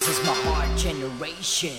This is my heart generation.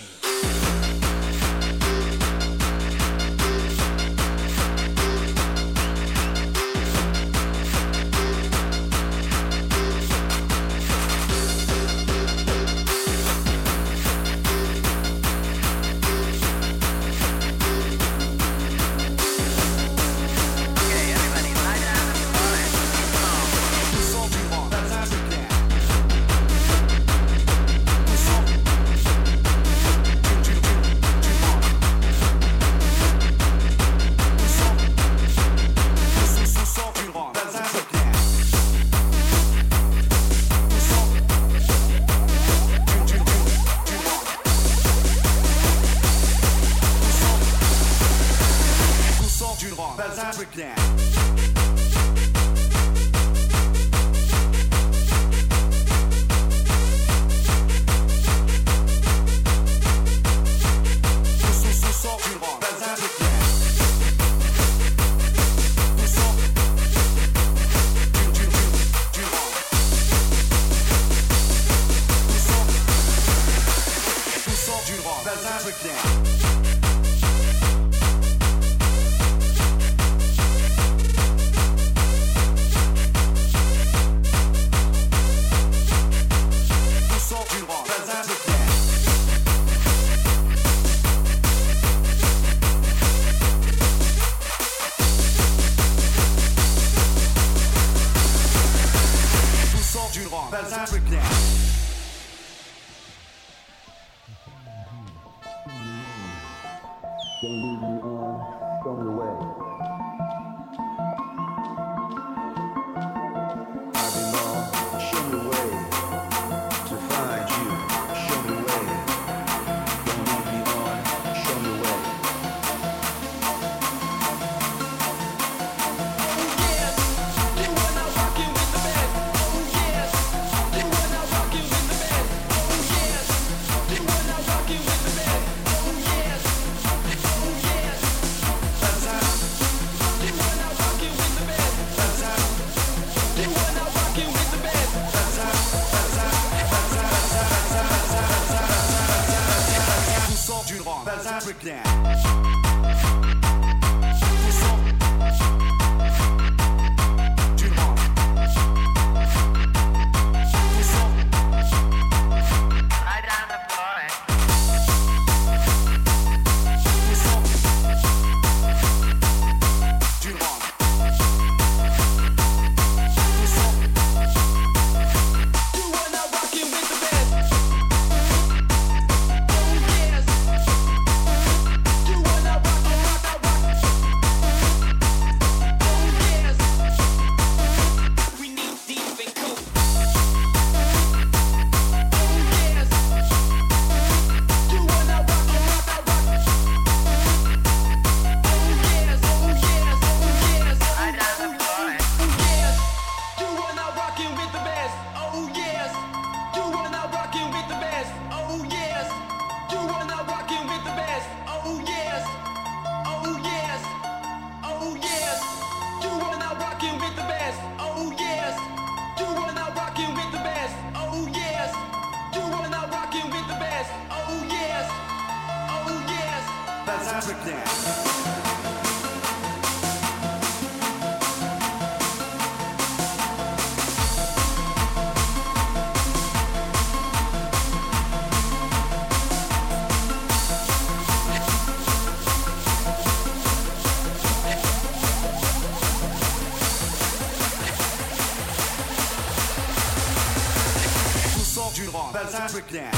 African.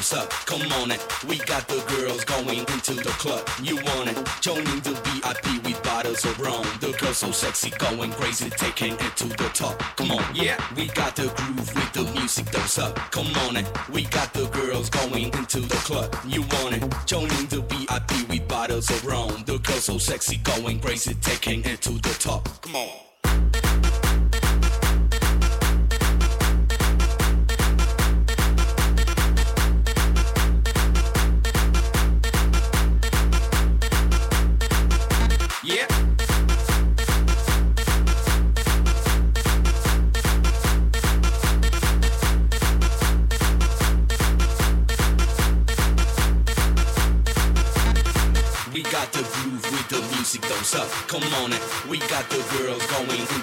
Music don't. Come on and we got the girls going into the club. You want it? Joining the VIP with bottles of rum. The girls so sexy, going crazy, taking it to the top. Come on, yeah, we got the groove with the music don't suck. Come on and we got the girls going into the club. You want it? Joining the VIP with bottles of rum. The girls so sexy, going crazy, taking it to the top. Come on.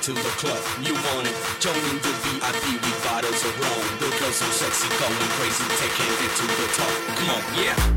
Into the club. You want it? Joining the VIP with bottles of rum. The girls so sexy, going crazy, taking it to the top. Come on, yeah.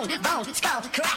Tombstone, bone, skull, crack.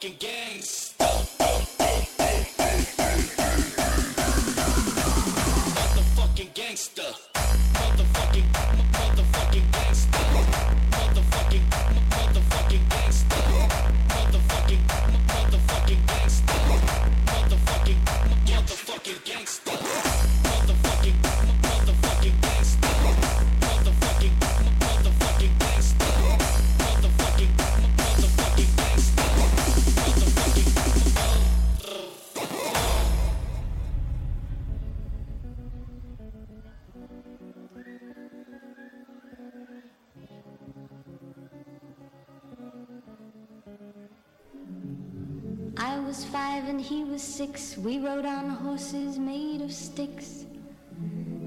fucking game.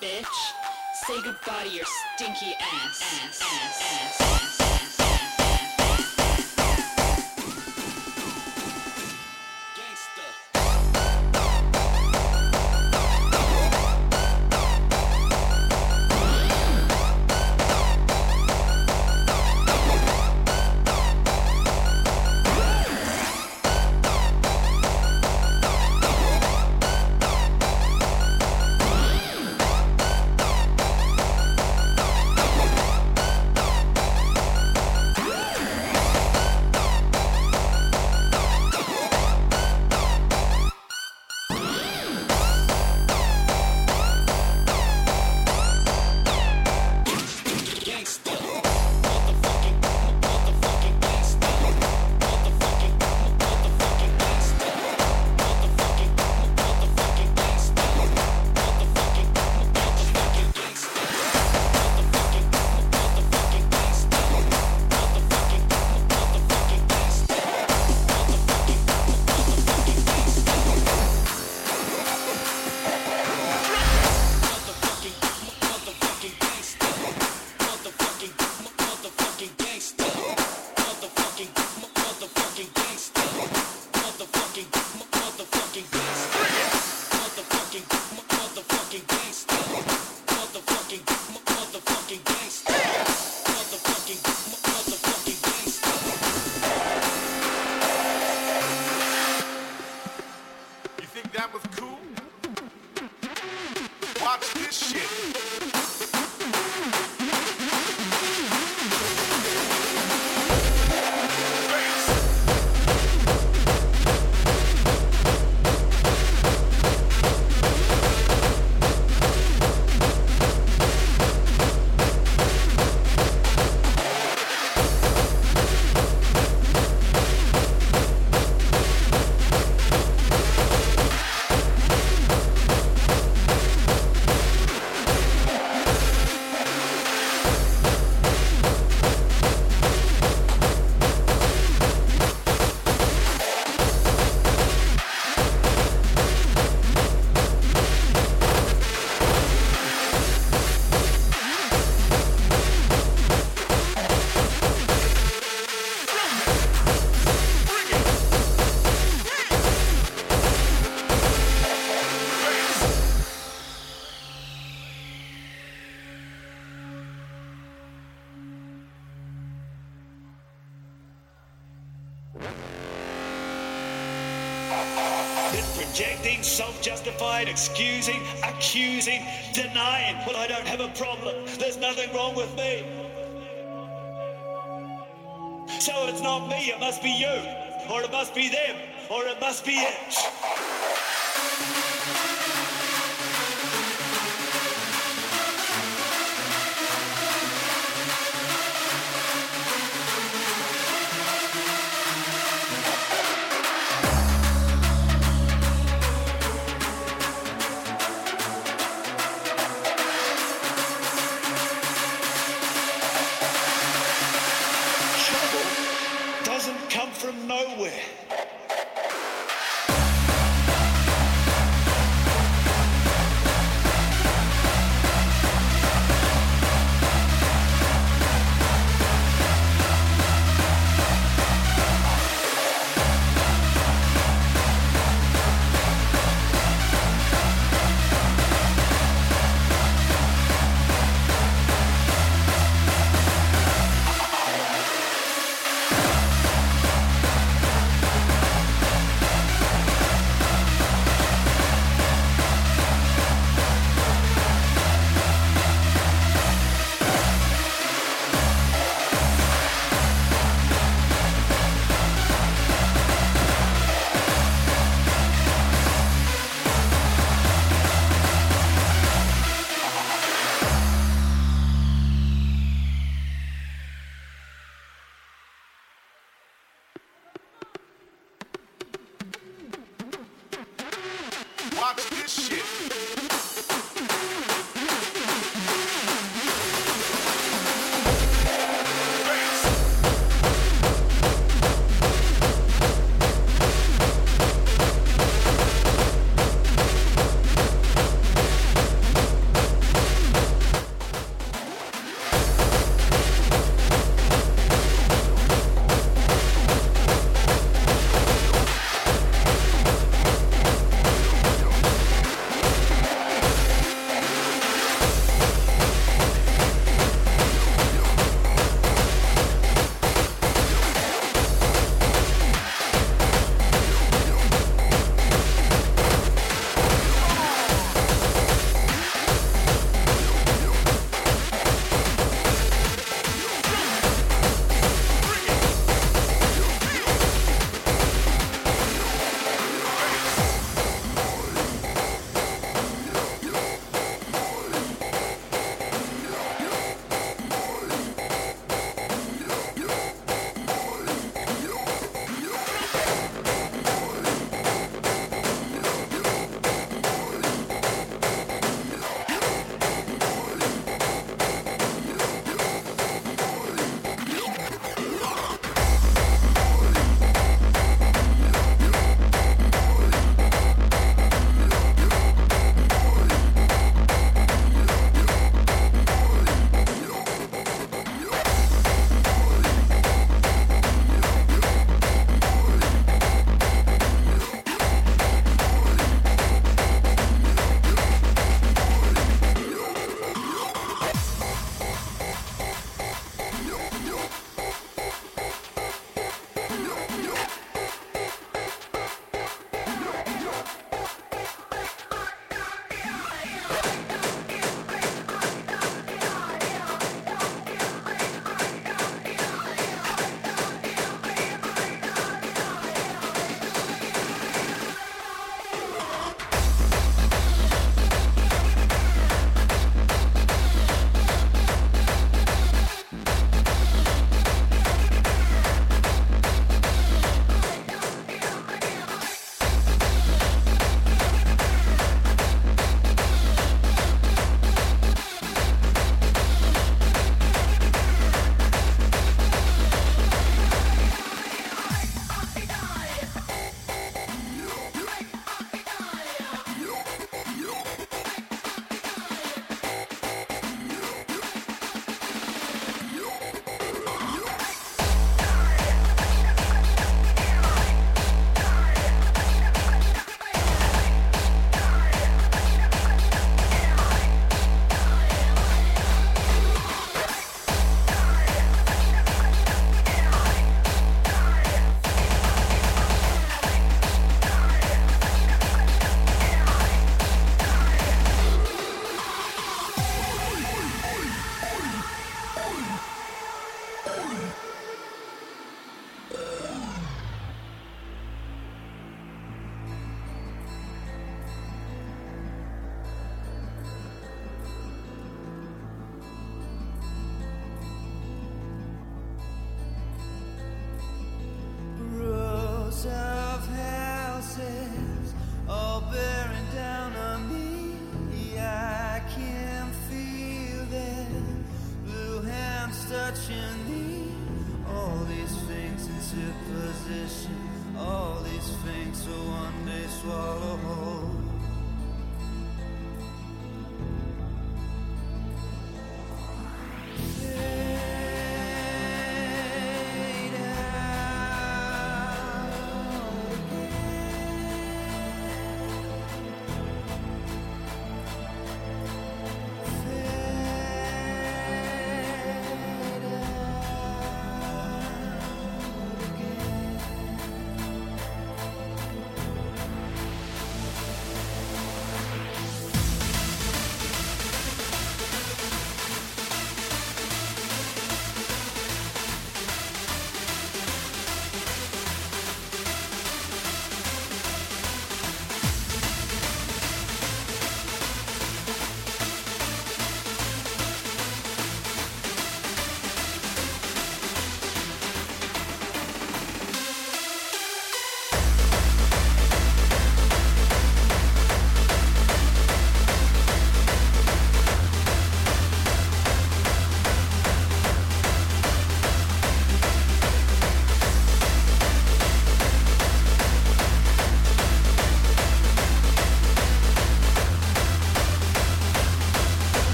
bitch. Say goodbye to your stinky ass. ass, ass, ass. Problem. There's nothing wrong with me. So it's not me, it must be you. Or it must be them. Or it must be it. Watch this shit.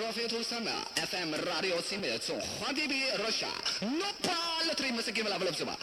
trophy to summer. FM Radio Simil, so Hagibi, Russia. No pal, three musical level of summer.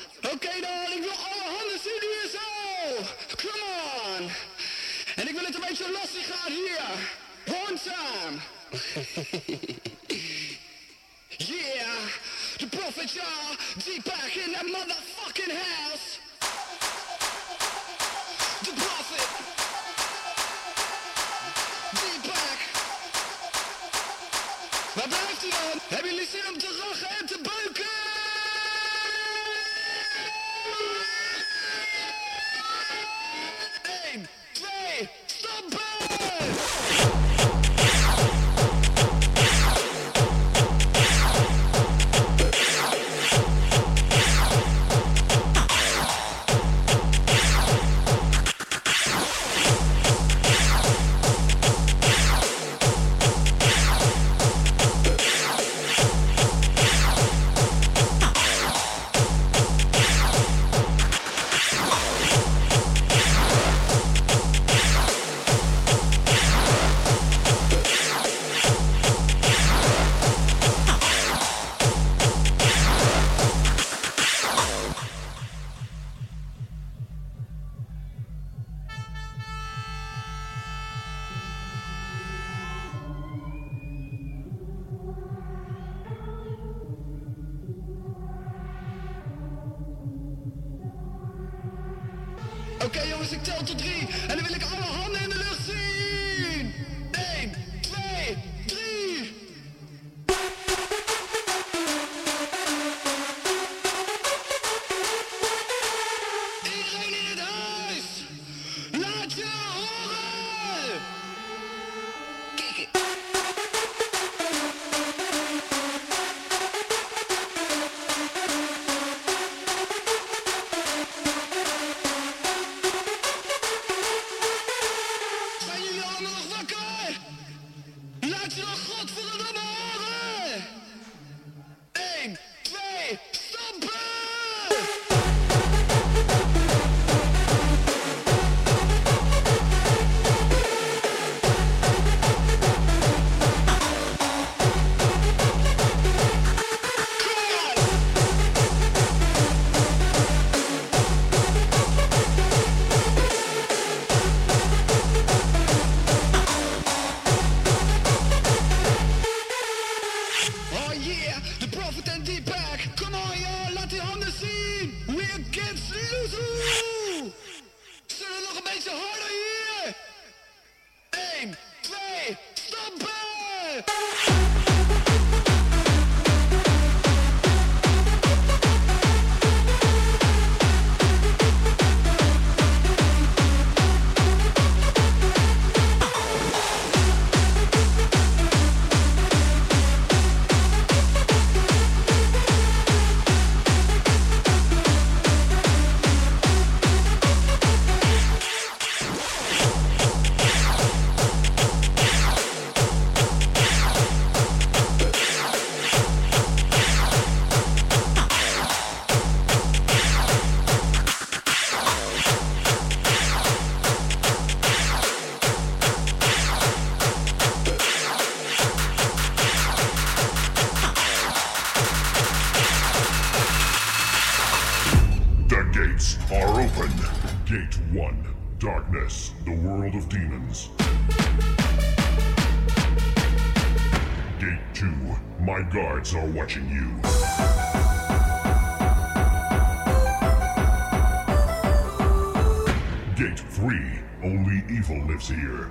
demons. Gate 2, my guards are watching you. Gate 3. Only evil lives here.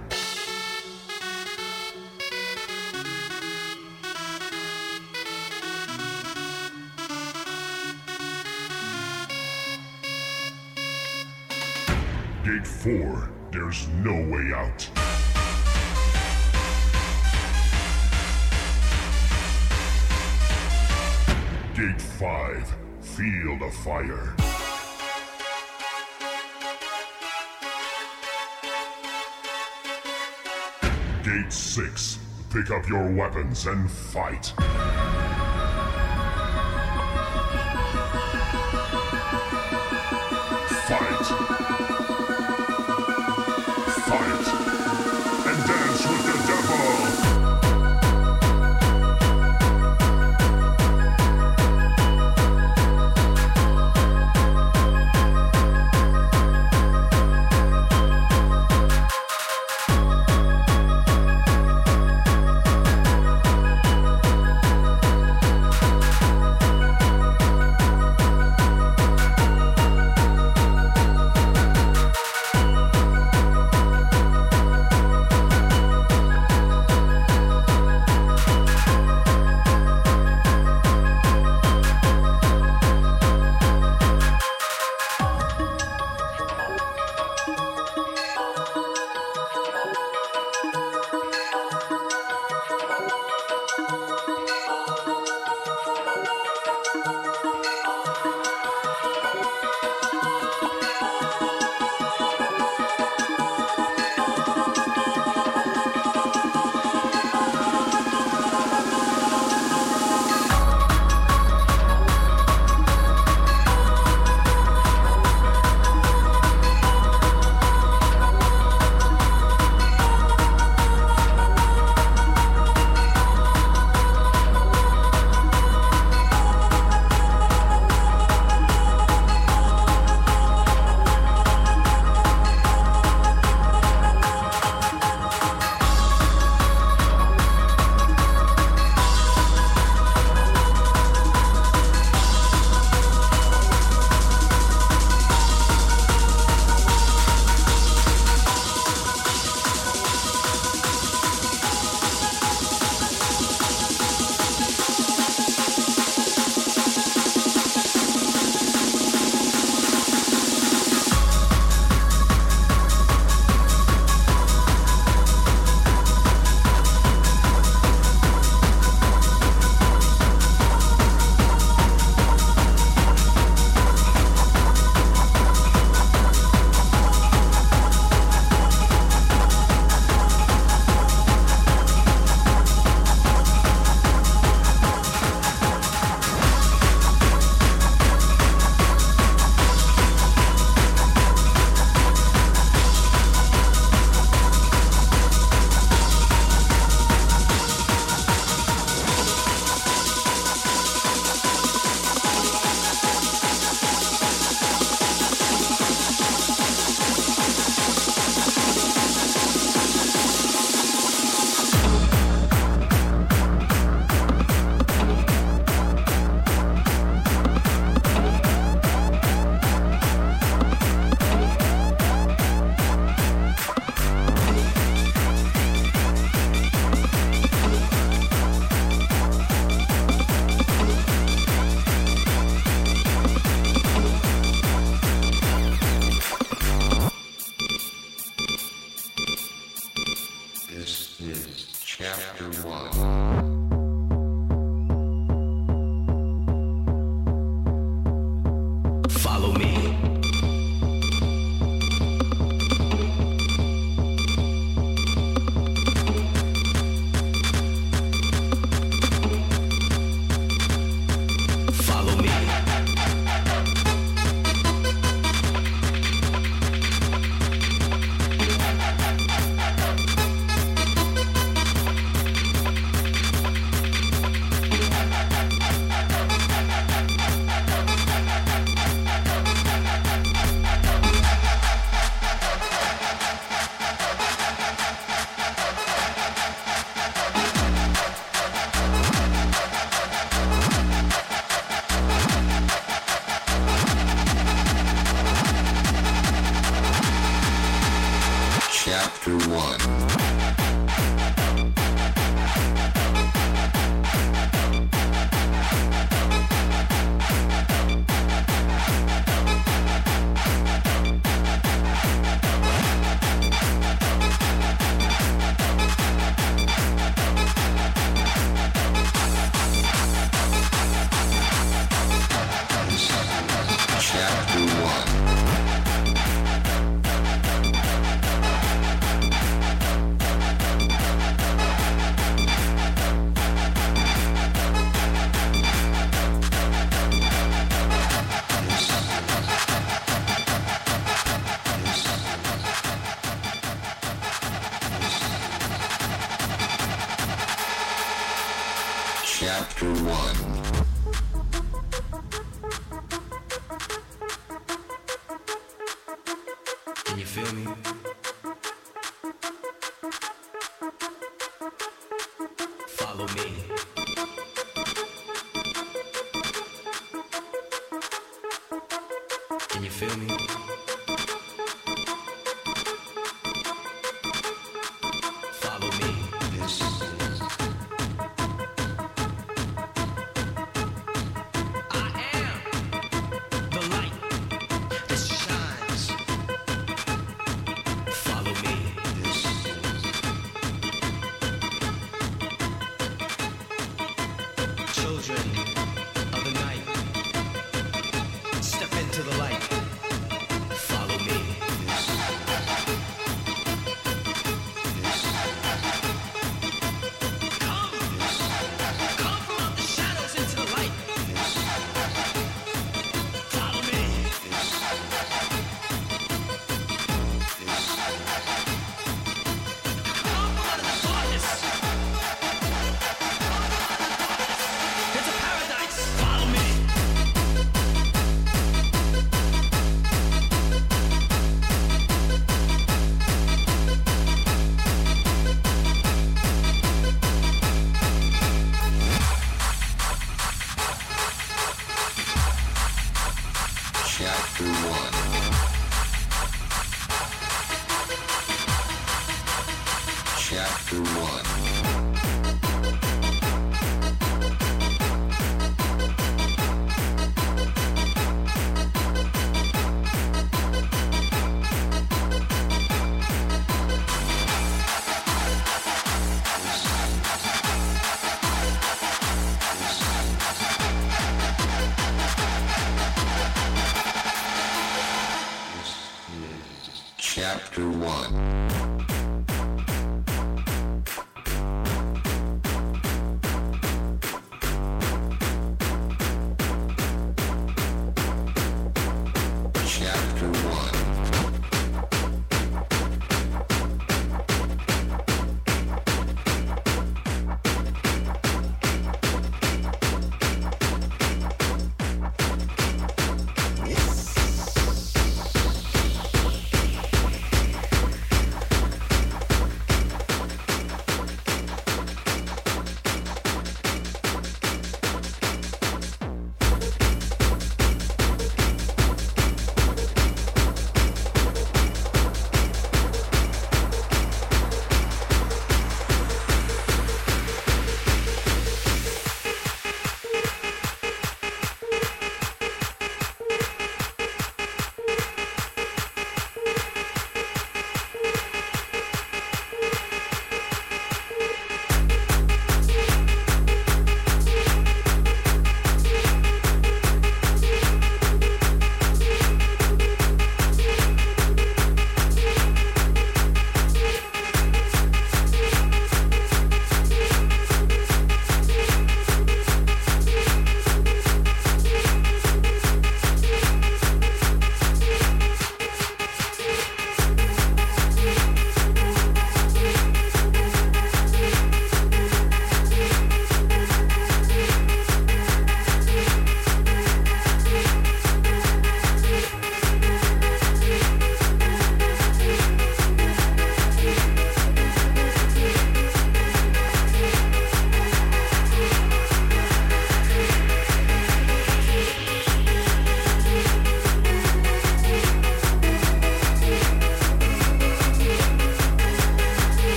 Gate 4. There's no way out. Gate 5, Field of Fire. Gate 6, pick up your weapons and fight.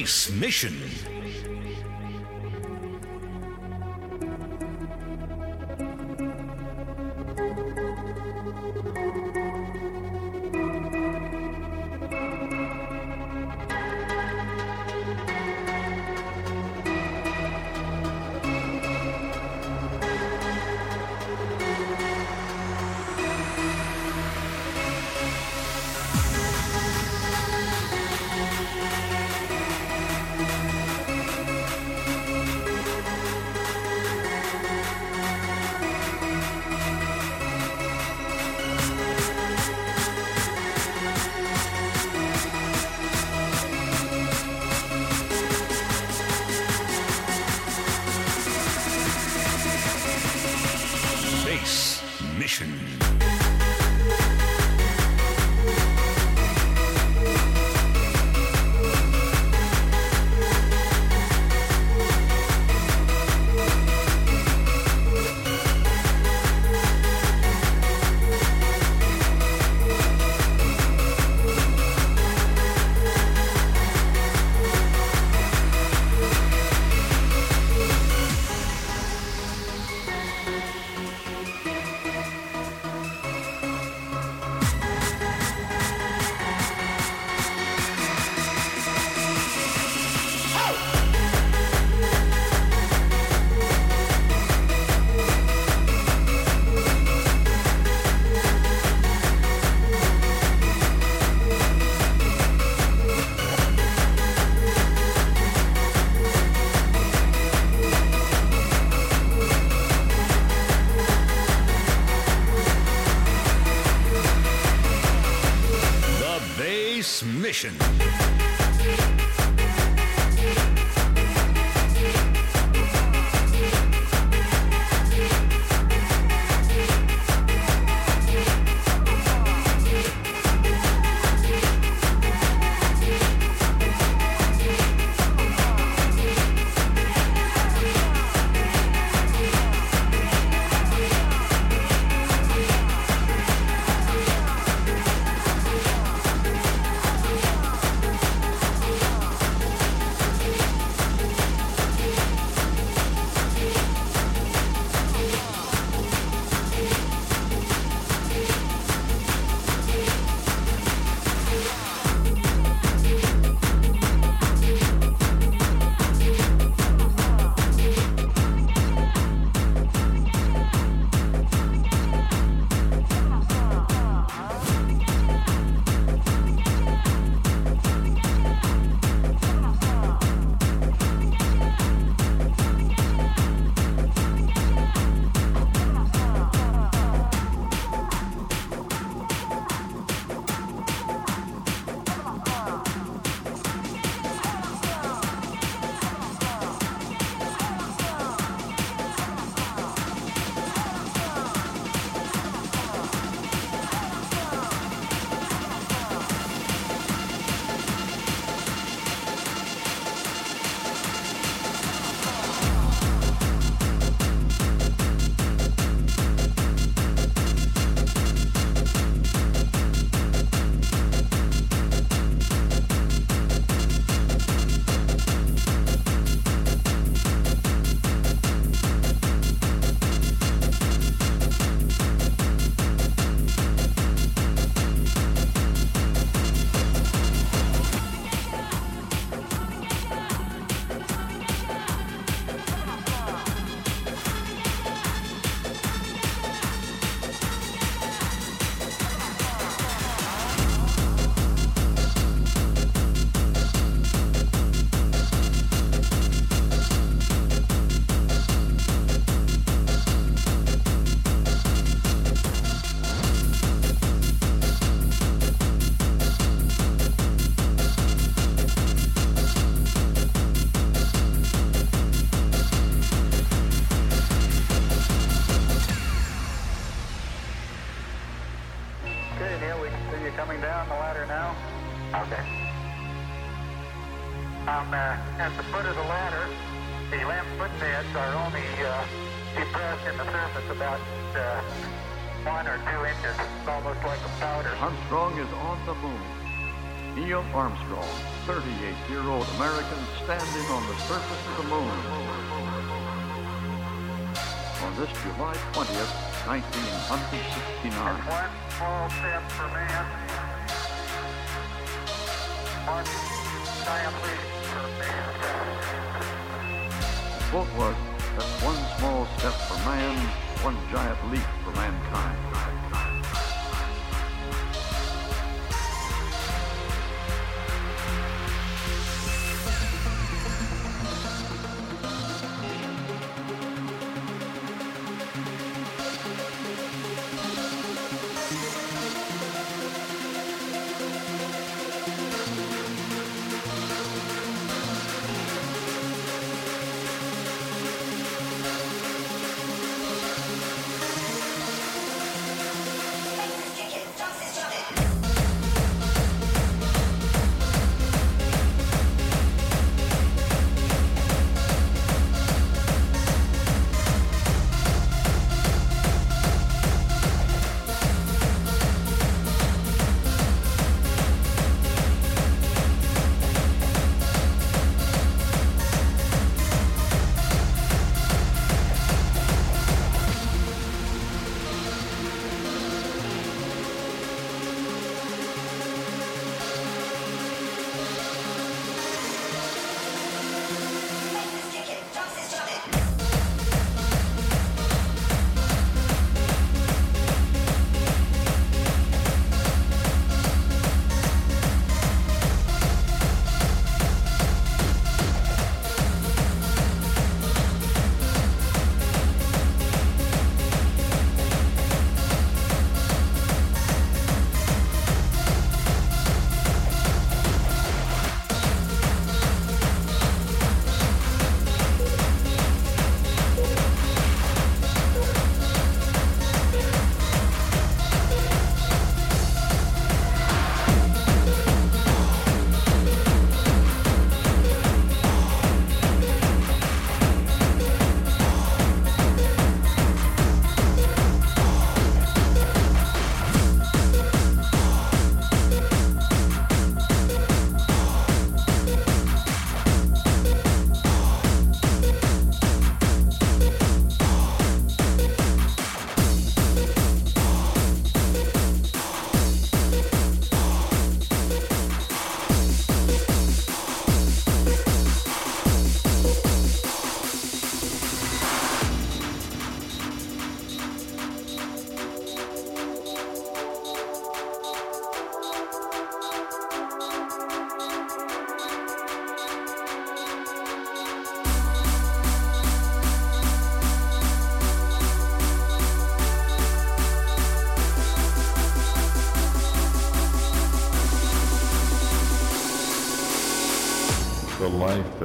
Base Mission.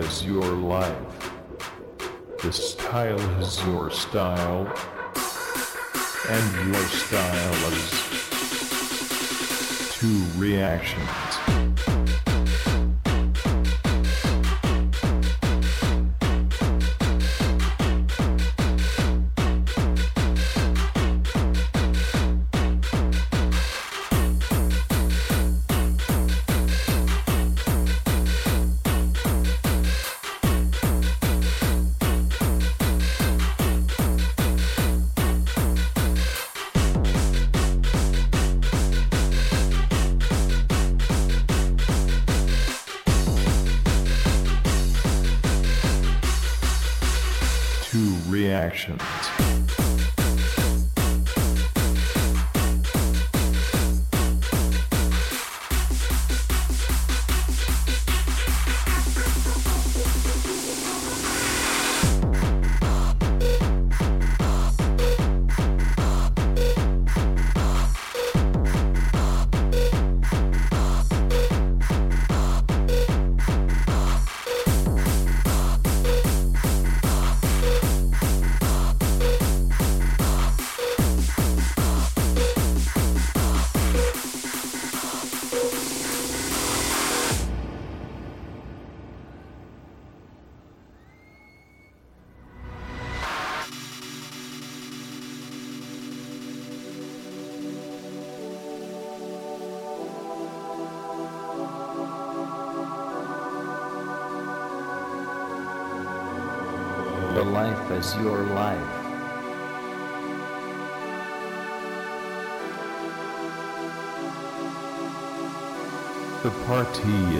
is your life. The style is your style. And your style is to reaction.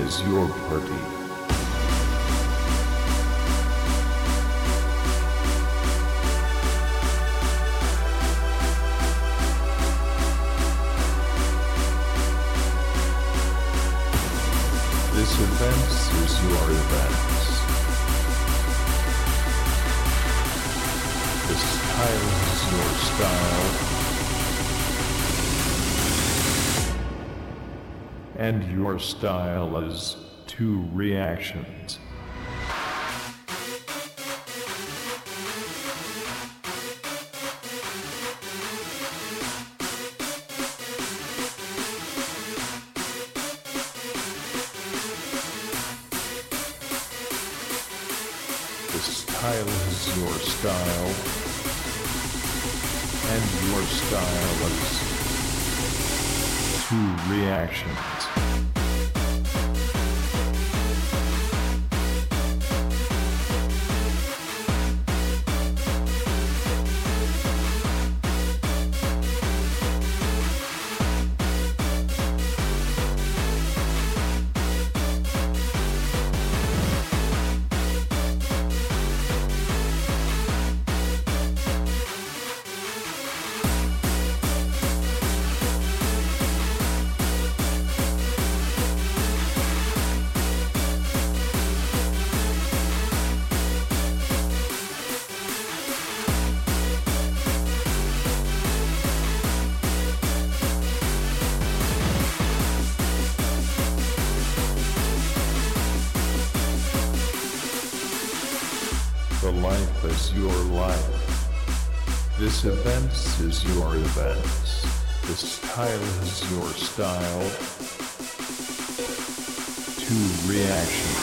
is your your style as two reaction. events. This style is your style. Two reactions.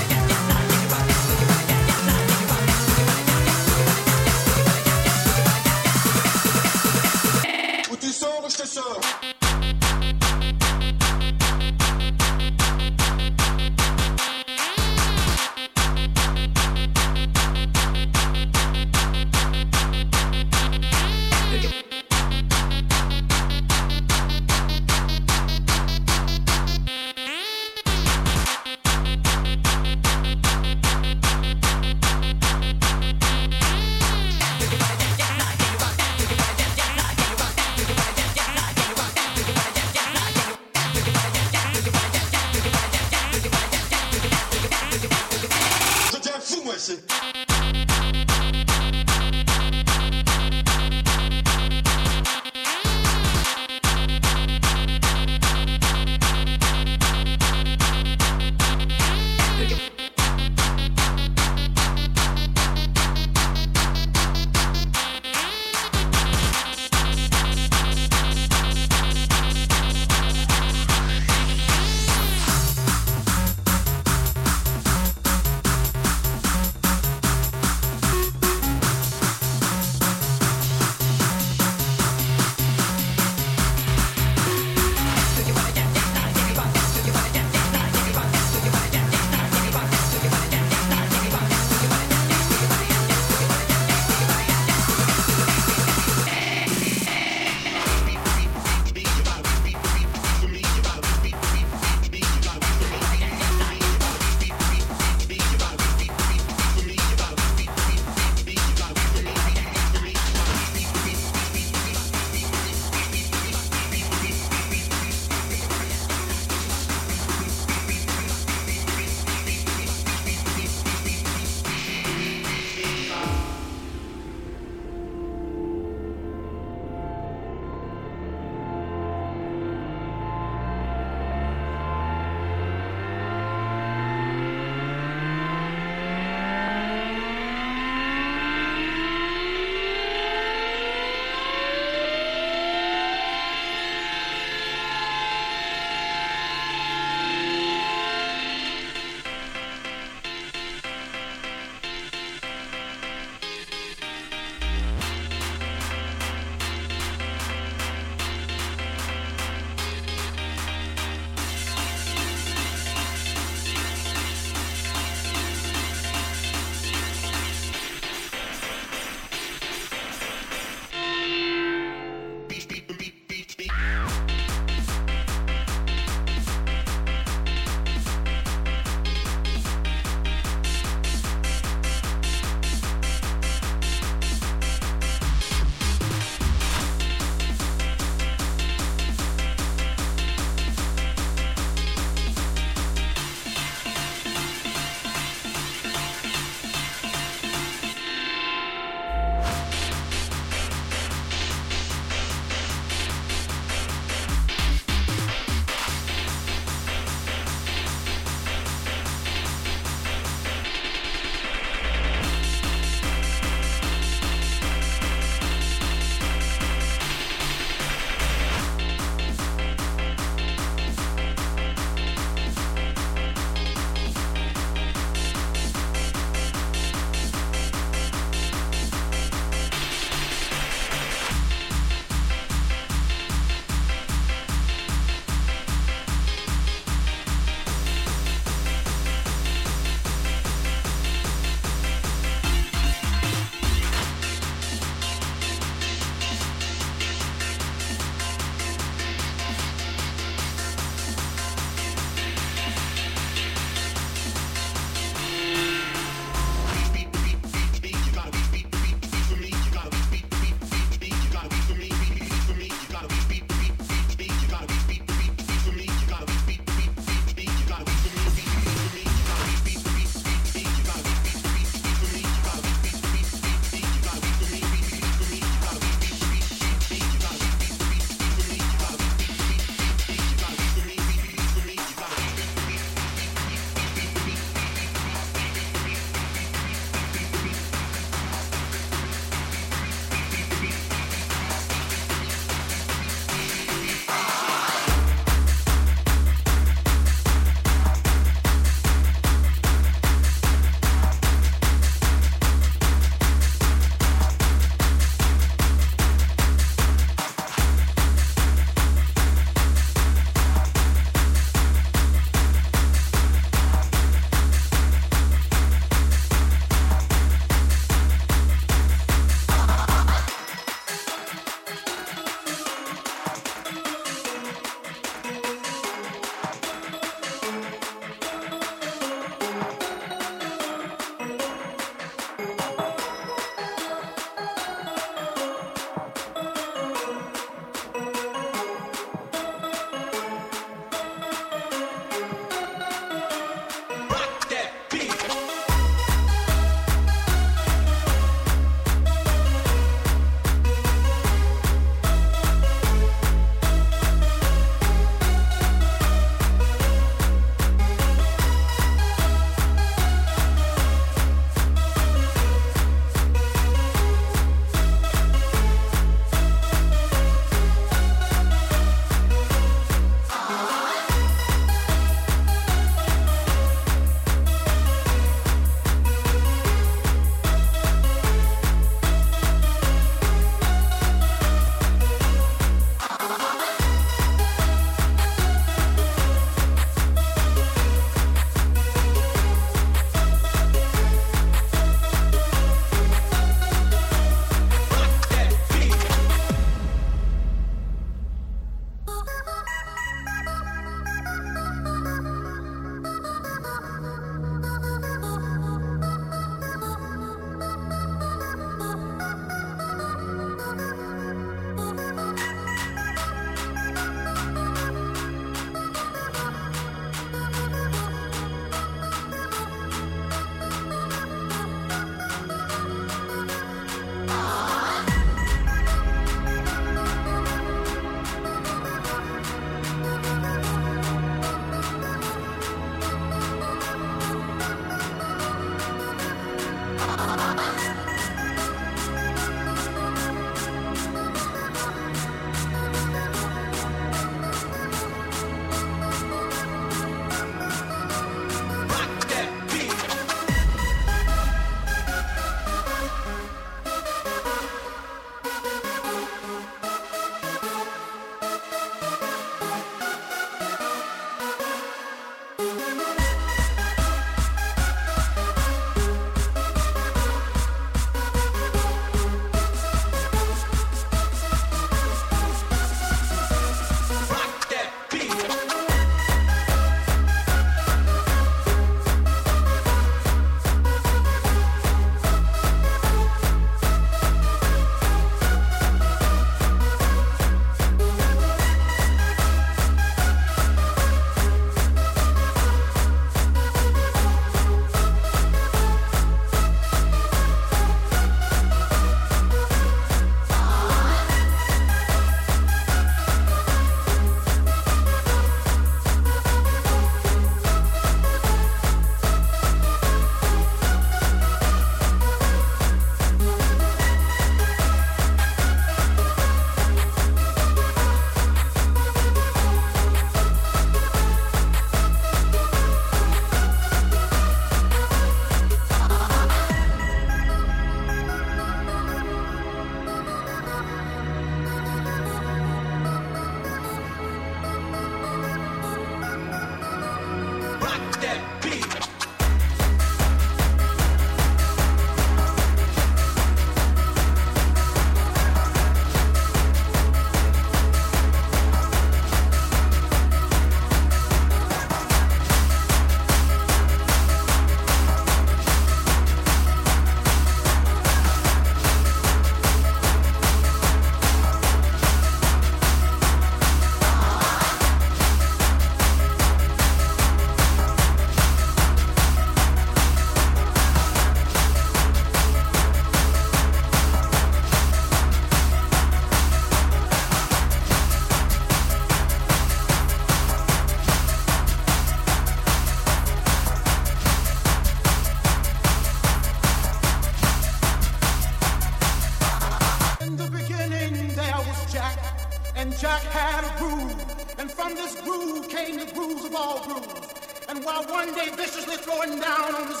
And while one day viciously throwing down on his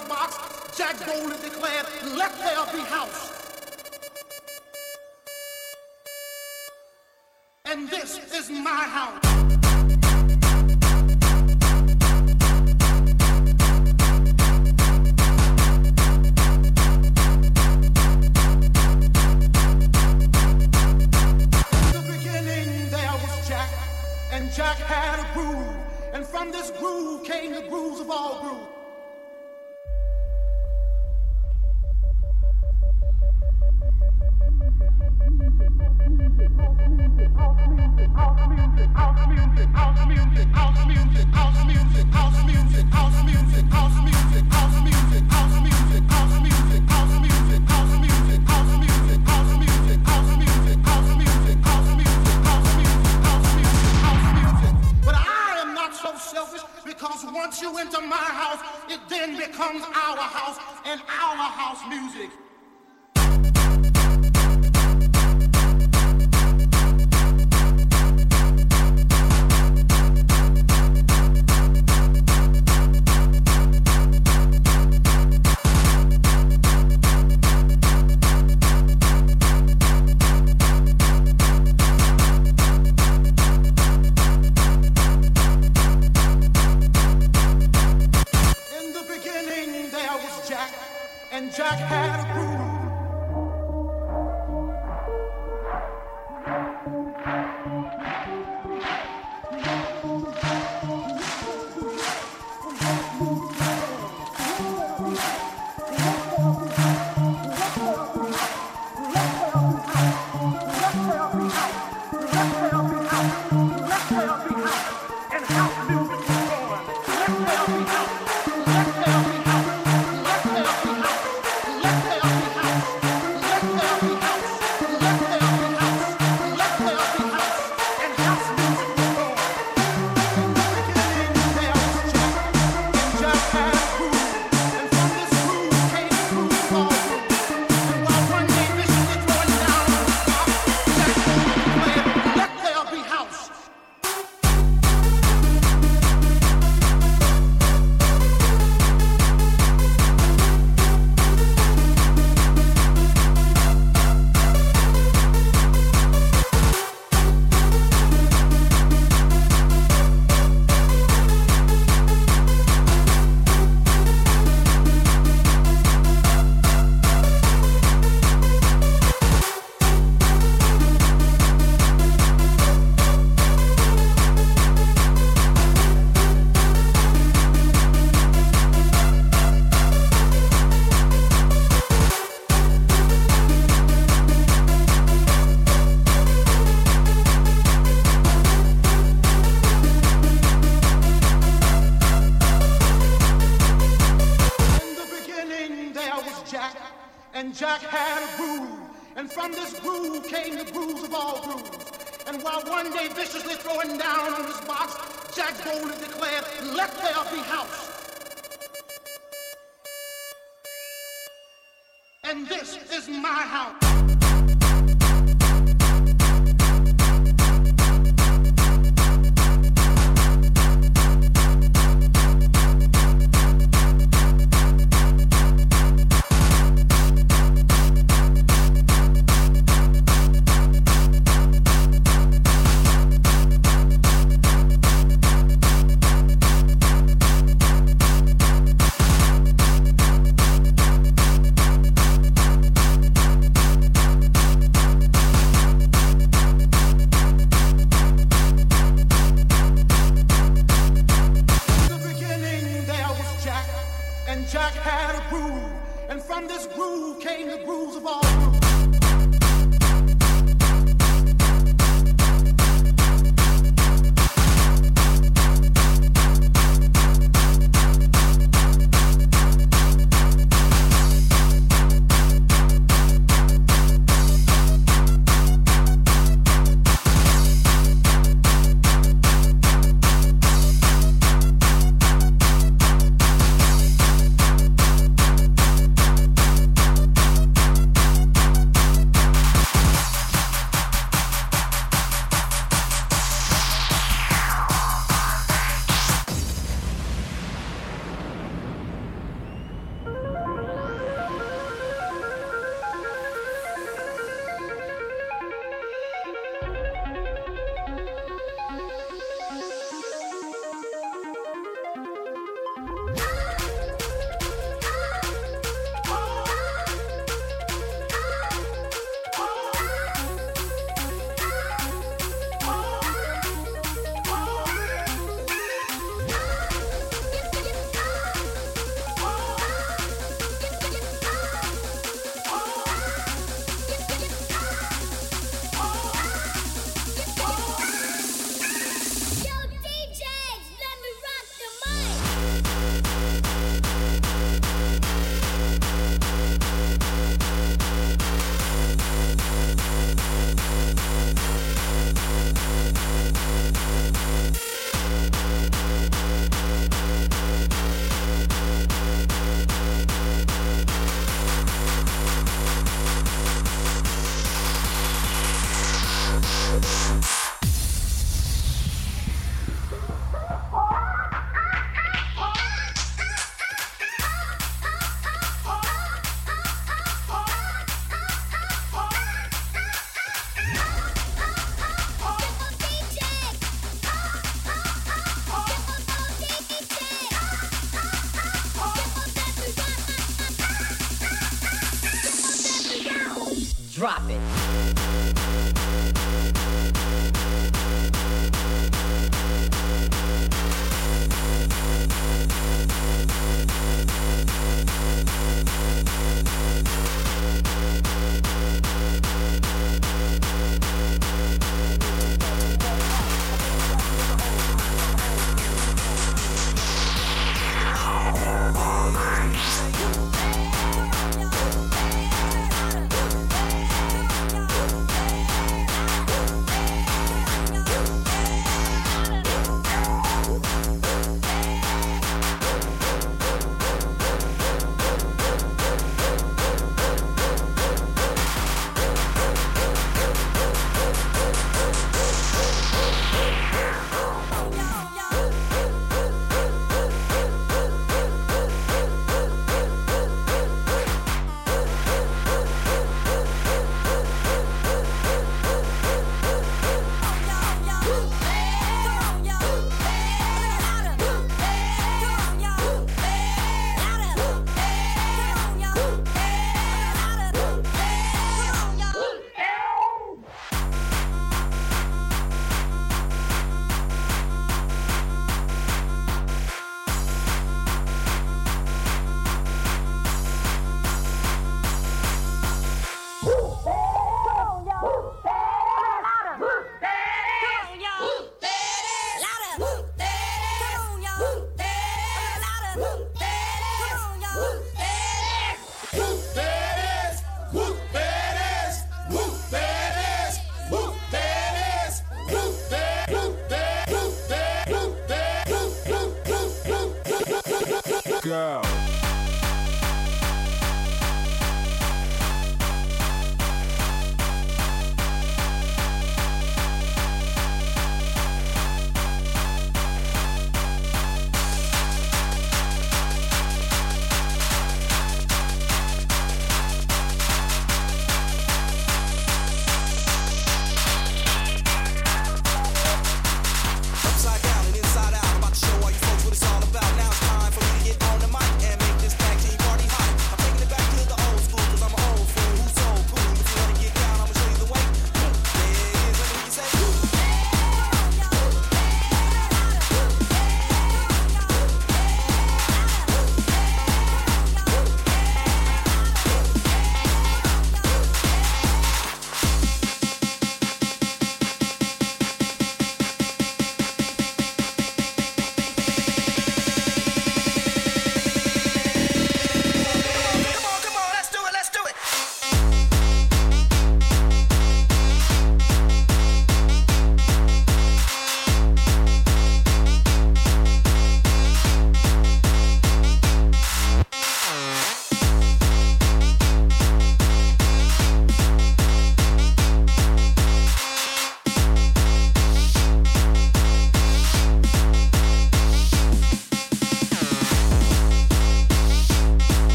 while one day viciously throwing down on his box, Jack boldly declared, Let there be house. And this is my house.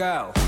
Go.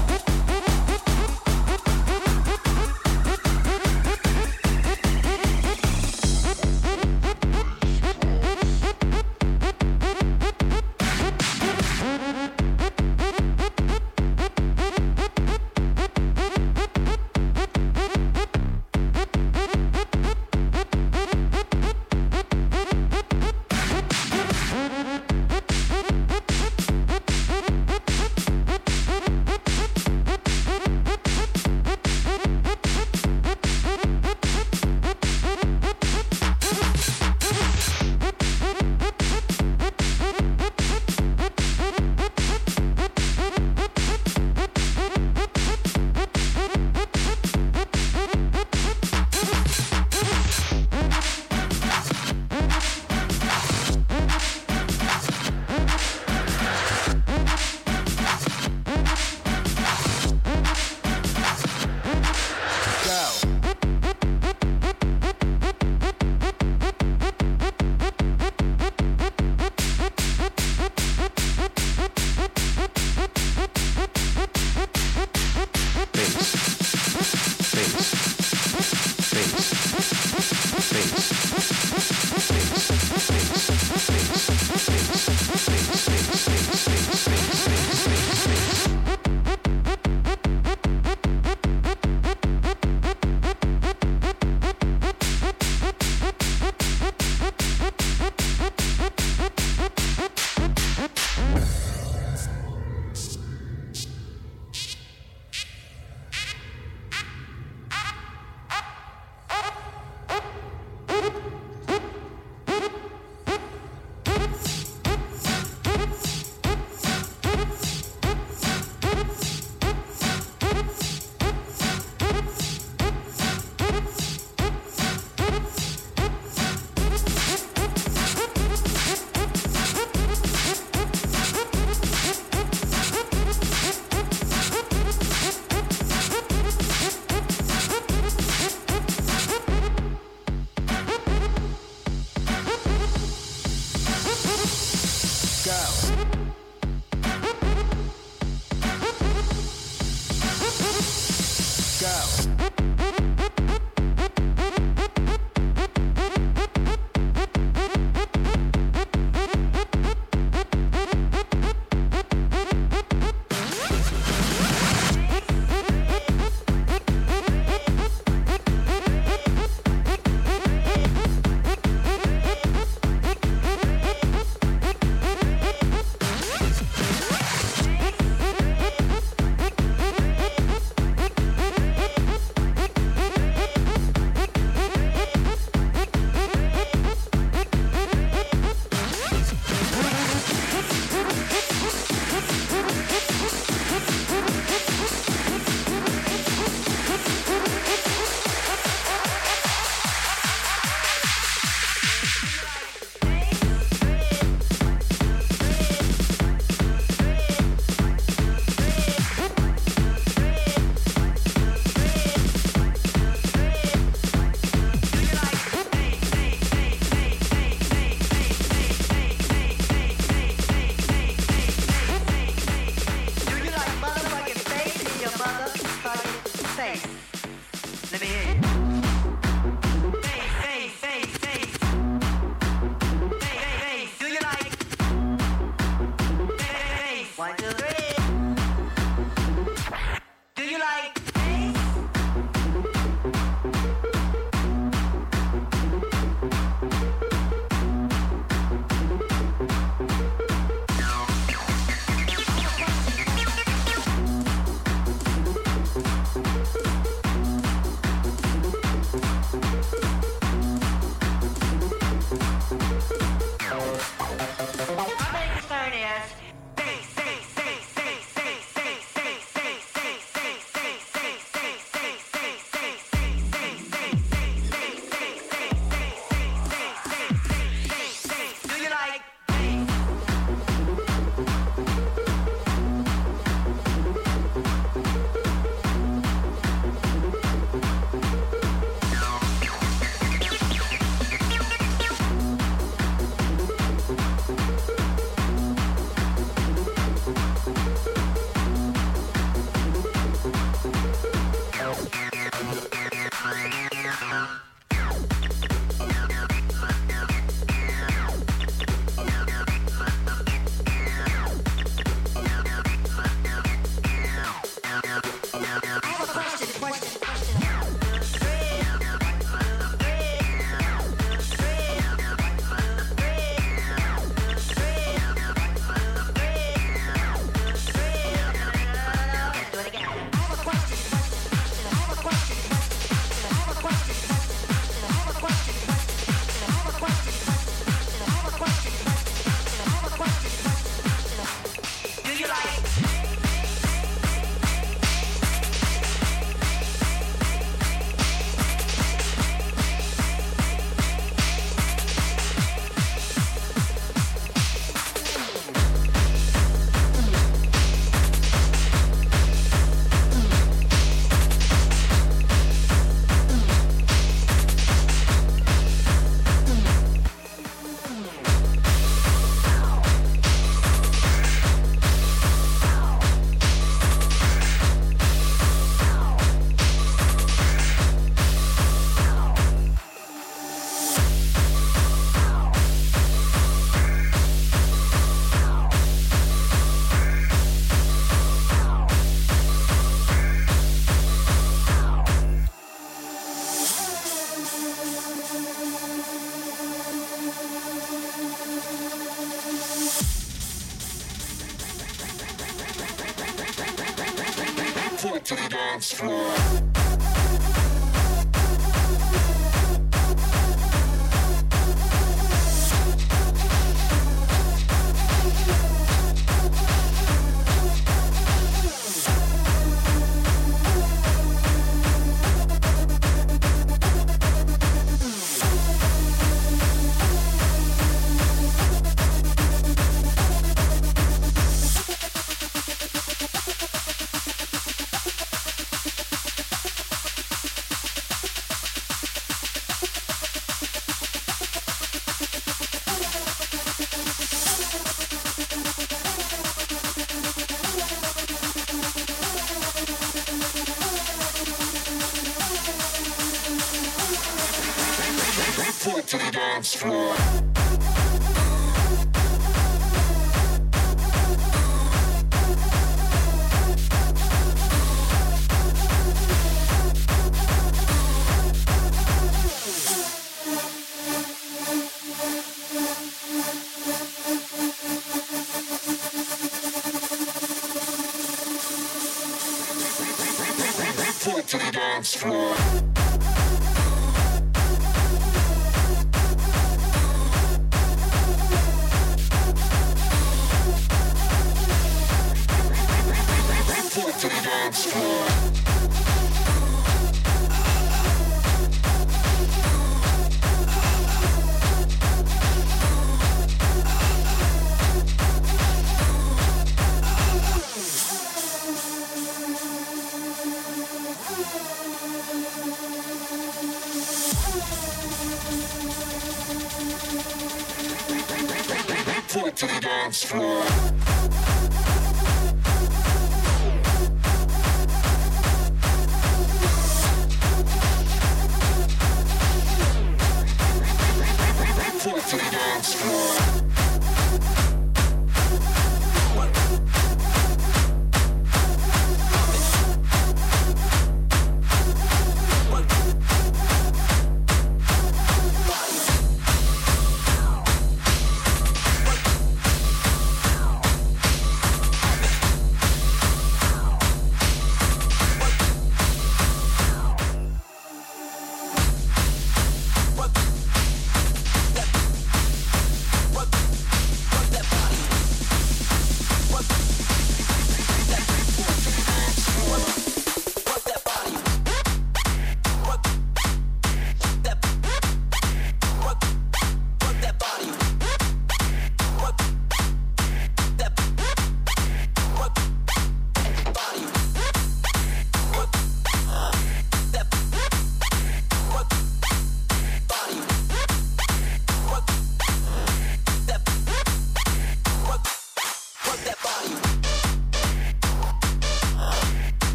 Blasphemy.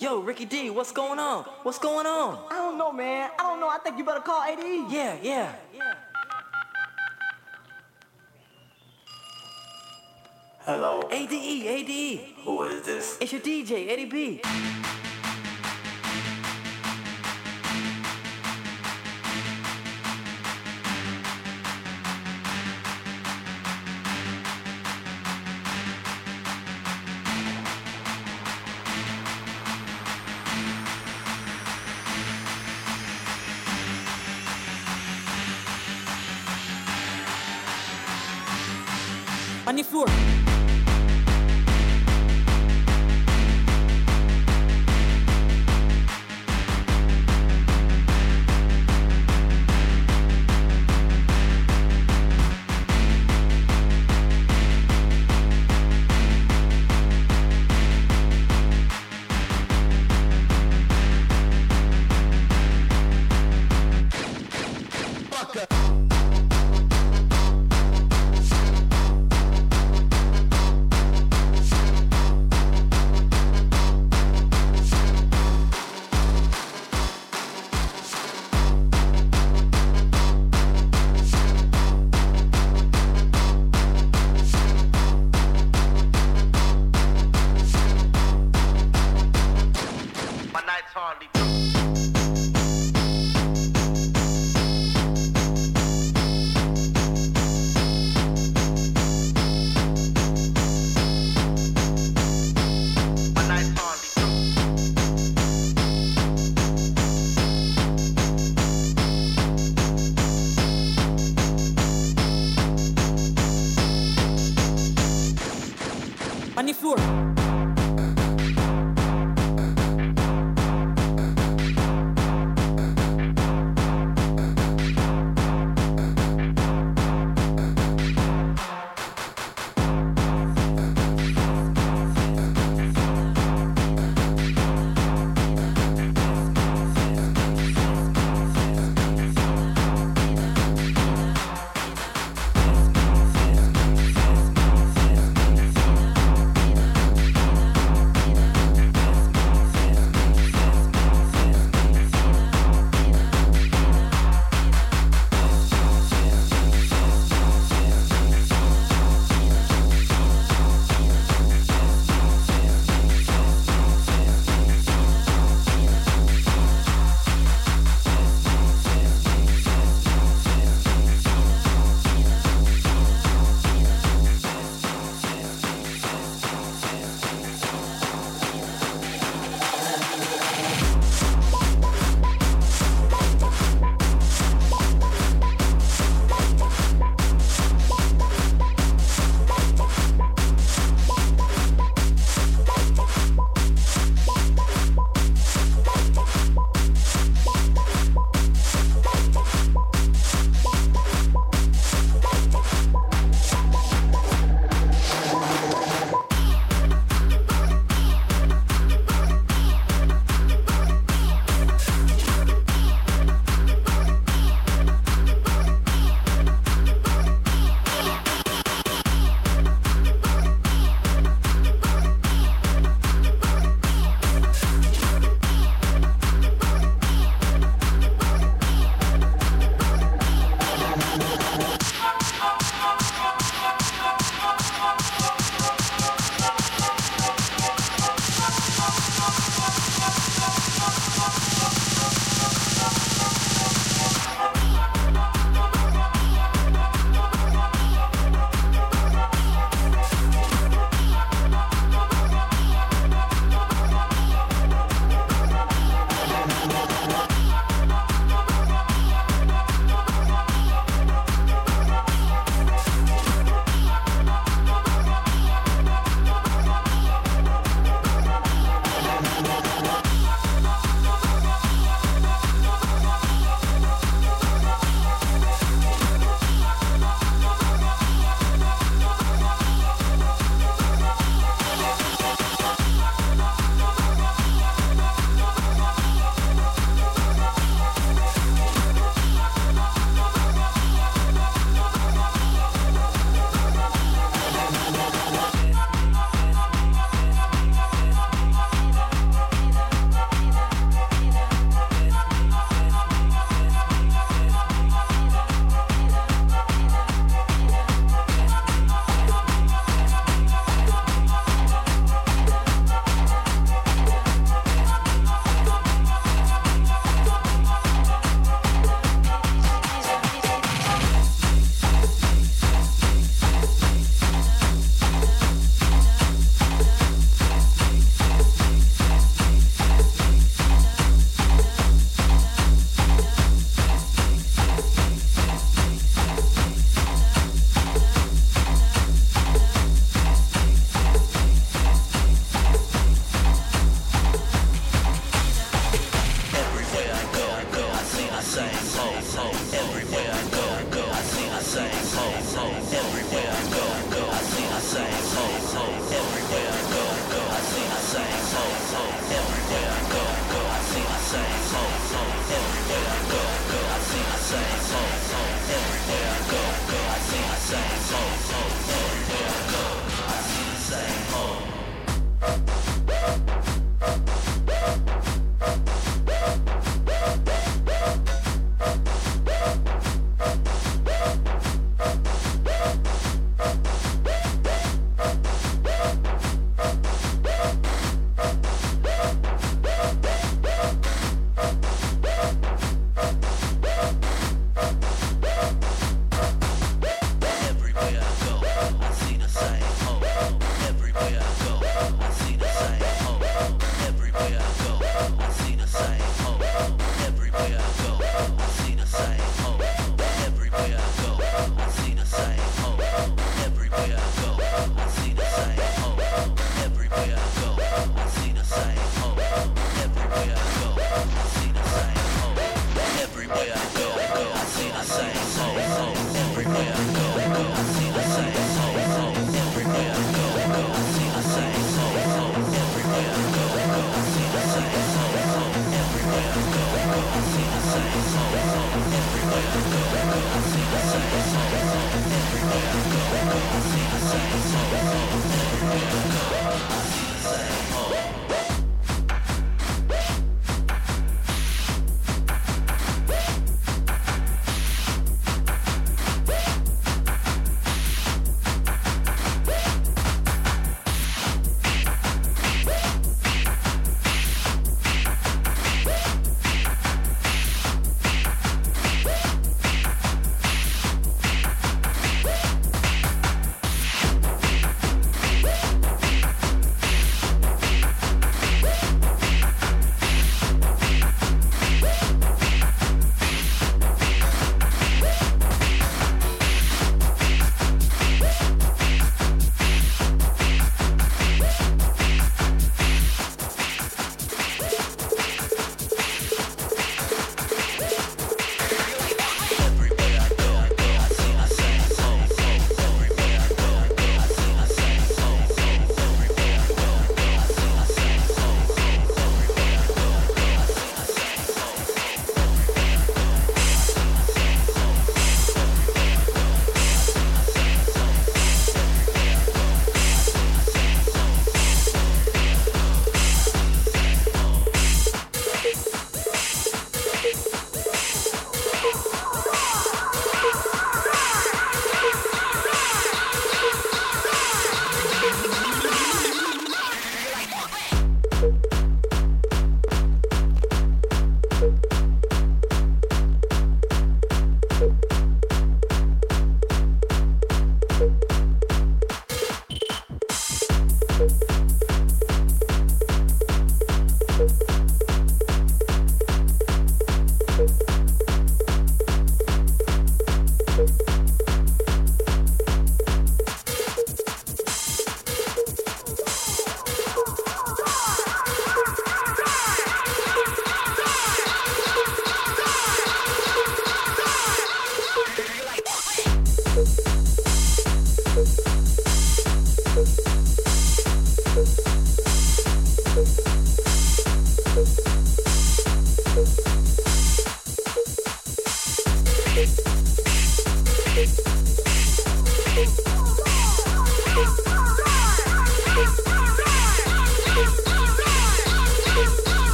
Yo. Yo, Ricky D, what's going on? What's going on? I don't know, man. I don't know. I think you better call ADE. Yeah, yeah. Hello. ADE, ADE. Who is this? It's your DJ, Eddie B.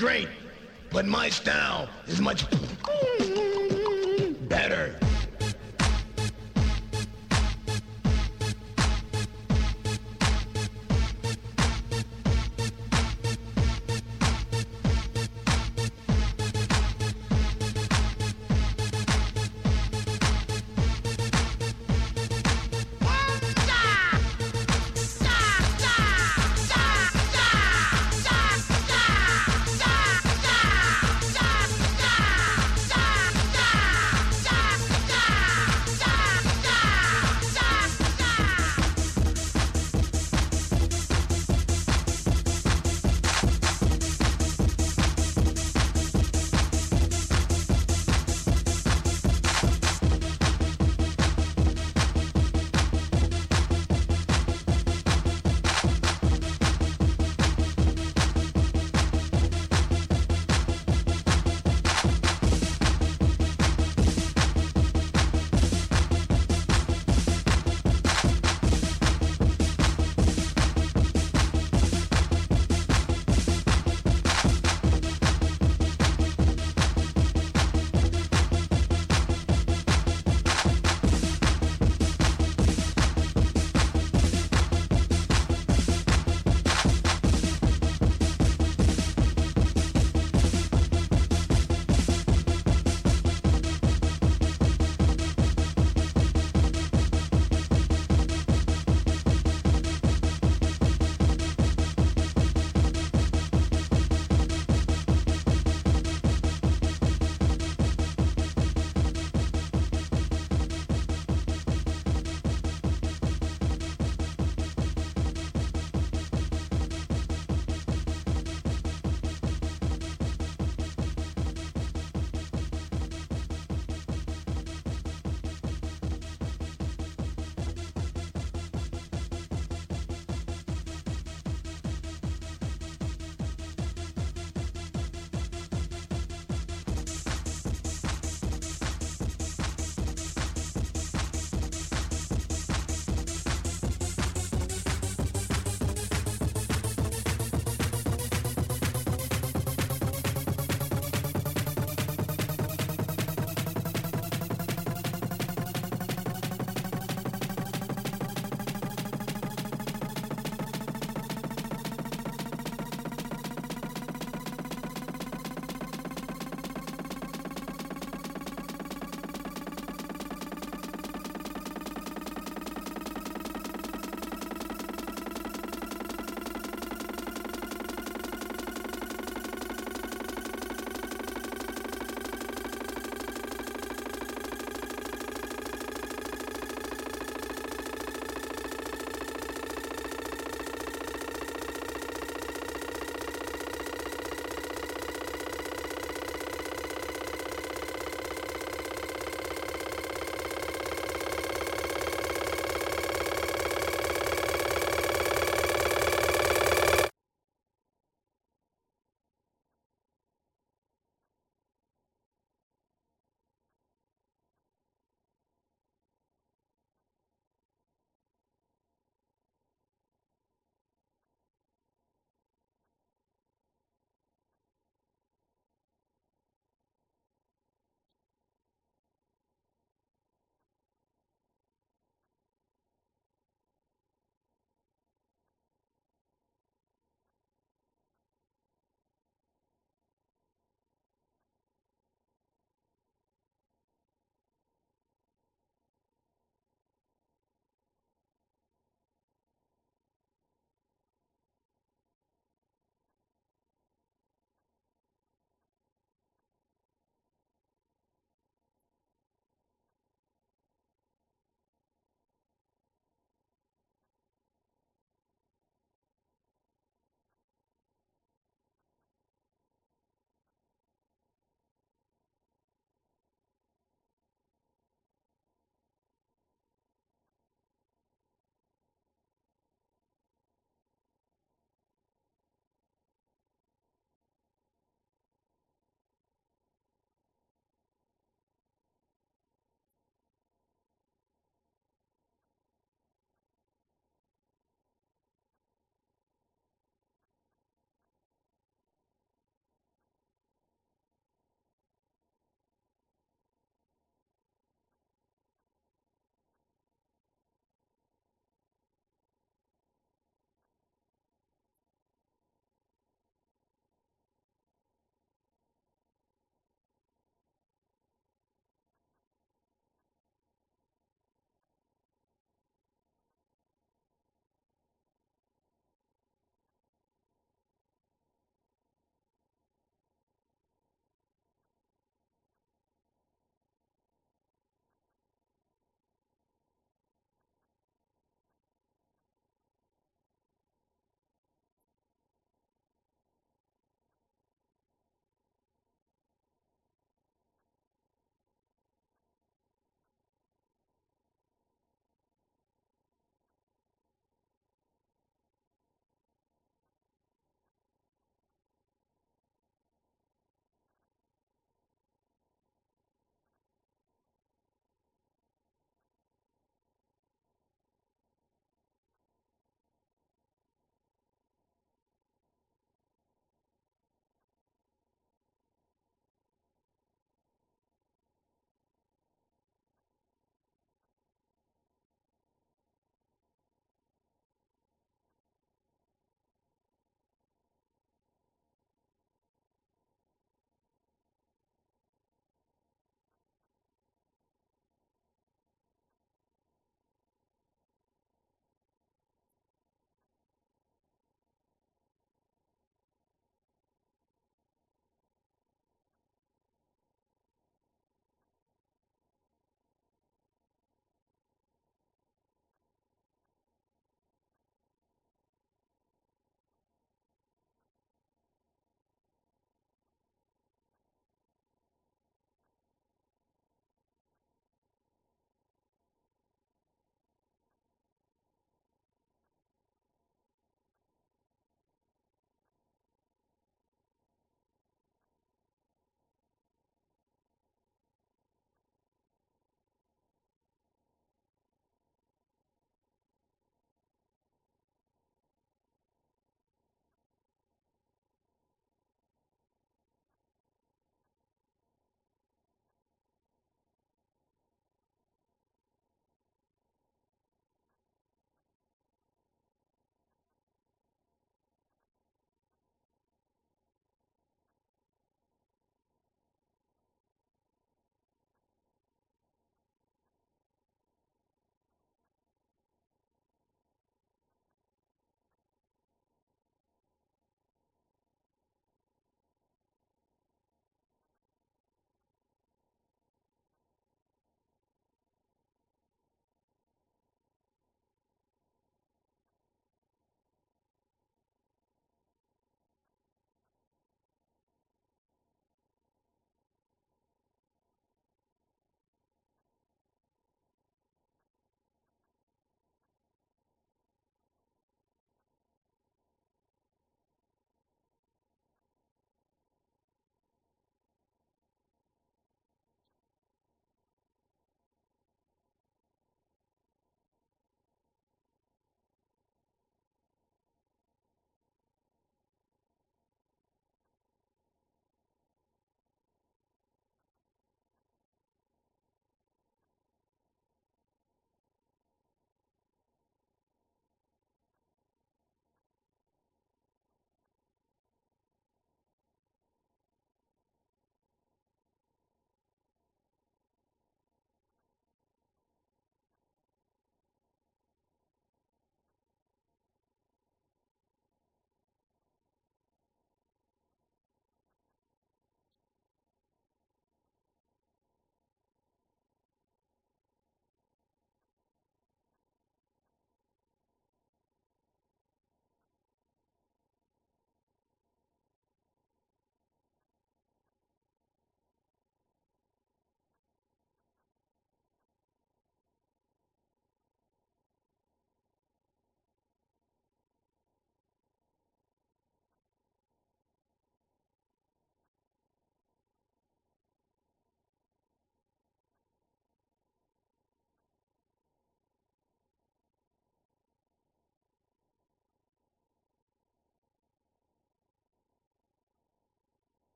great, but my style